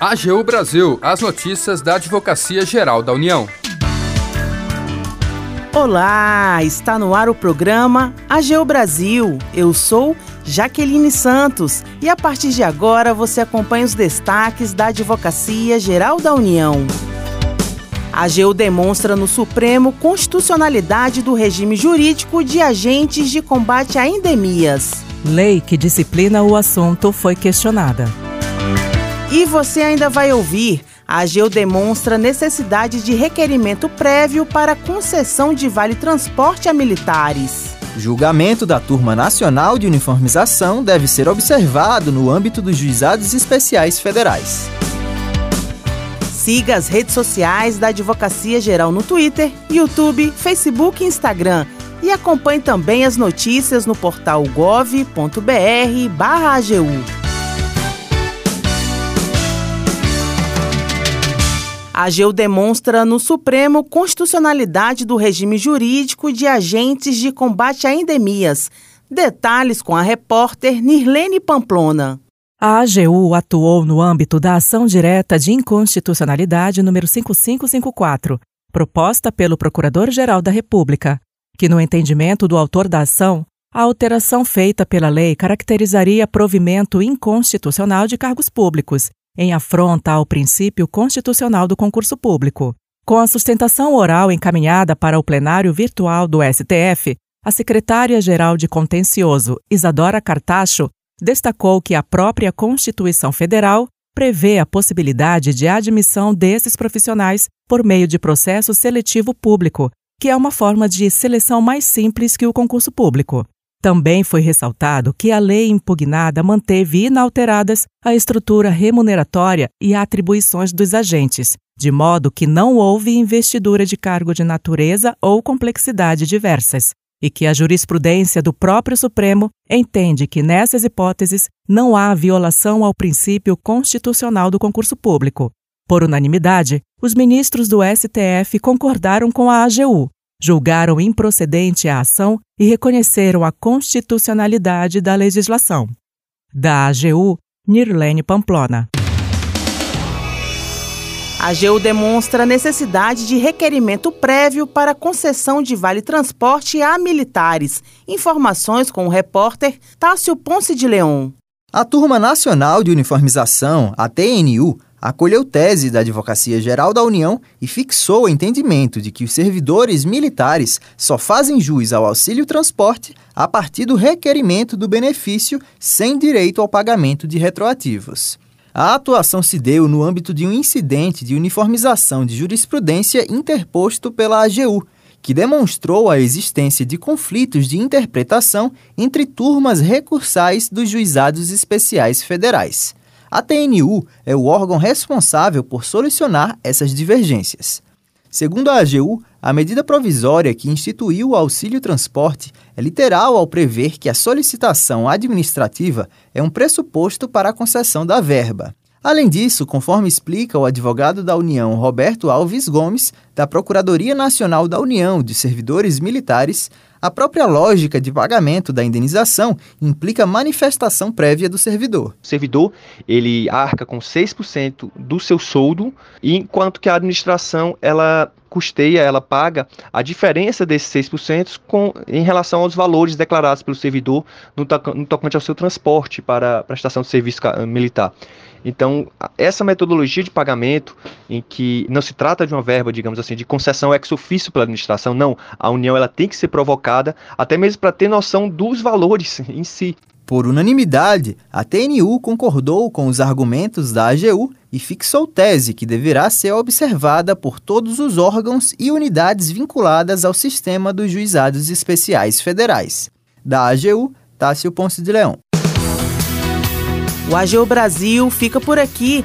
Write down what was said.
AGU Brasil, as notícias da Advocacia Geral da União. Olá, está no ar o programa AGU Brasil. Eu sou Jaqueline Santos e a partir de agora você acompanha os destaques da Advocacia Geral da União. A AGU demonstra no Supremo constitucionalidade do regime jurídico de agentes de combate a endemias. Lei que disciplina o assunto foi questionada. E você ainda vai ouvir. A AGU demonstra necessidade de requerimento prévio para concessão de vale transporte a militares. O julgamento da Turma Nacional de Uniformização deve ser observado no âmbito dos juizados especiais federais. Siga as redes sociais da Advocacia Geral no Twitter, YouTube, Facebook e Instagram. E acompanhe também as notícias no portal gov.br/agu. A AGU demonstra no Supremo constitucionalidade do regime jurídico de agentes de combate a endemias. Detalhes com a repórter Nirlene Pamplona. A AGU atuou no âmbito da ação direta de inconstitucionalidade número 5554, proposta pelo Procurador-Geral da República, que, no entendimento do autor da ação, a alteração feita pela lei caracterizaria provimento inconstitucional de cargos públicos em afronta ao princípio constitucional do concurso público. Com a sustentação oral encaminhada para o plenário virtual do STF, a secretária-geral de Contencioso, Isadora Cartacho, destacou que a própria Constituição Federal prevê a possibilidade de admissão desses profissionais por meio de processo seletivo público, que é uma forma de seleção mais simples que o concurso público. Também foi ressaltado que a lei impugnada manteve inalteradas a estrutura remuneratória e atribuições dos agentes, de modo que não houve investidura de cargo de natureza ou complexidade diversas, e que a jurisprudência do próprio Supremo entende que nessas hipóteses não há violação ao princípio constitucional do concurso público. Por unanimidade, os ministros do STF concordaram com a AGU, julgaram improcedente a ação e reconheceram a constitucionalidade da legislação. Da AGU, Nirlene Pamplona. A AGU demonstra a necessidade de requerimento prévio para concessão de vale transporte a militares. Informações com o repórter Tássio Ponce de Leão. A Turma Nacional de Uniformização, a TNU, acolheu tese da Advocacia Geral da União e fixou o entendimento de que os servidores militares só fazem jus ao auxílio transporte a partir do requerimento do benefício sem direito ao pagamento de retroativos. A atuação se deu no âmbito de um incidente de uniformização de jurisprudência interposto pela AGU, que demonstrou a existência de conflitos de interpretação entre turmas recursais dos juizados especiais federais. A TNU é o órgão responsável por solucionar essas divergências. Segundo a AGU, a medida provisória que instituiu o auxílio transporte é literal ao prever que a solicitação administrativa é um pressuposto para a concessão da verba. Além disso, conforme explica o advogado da União Roberto Alves Gomes, da Procuradoria Nacional da União de Servidores Militares, a própria lógica de pagamento da indenização implica manifestação prévia do servidor. O servidor, ele arca com 6% do seu soldo, enquanto que a administração, ela custeia, ela paga a diferença desses 6% com, em relação aos valores declarados pelo servidor no, no tocante ao seu transporte para a prestação de serviço militar. Então, essa metodologia de pagamento, em que não se trata de uma verba, digamos assim, de concessão ex ofício pela administração, não. A União ela tem que ser provocada, até mesmo para ter noção dos valores em si. Por unanimidade, a TNU concordou com os argumentos da AGU e fixou tese que deverá ser observada por todos os órgãos e unidades vinculadas ao sistema dos juizados especiais federais. Da AGU, Tássio Ponce de Leão. O AGU Brasil fica por aqui.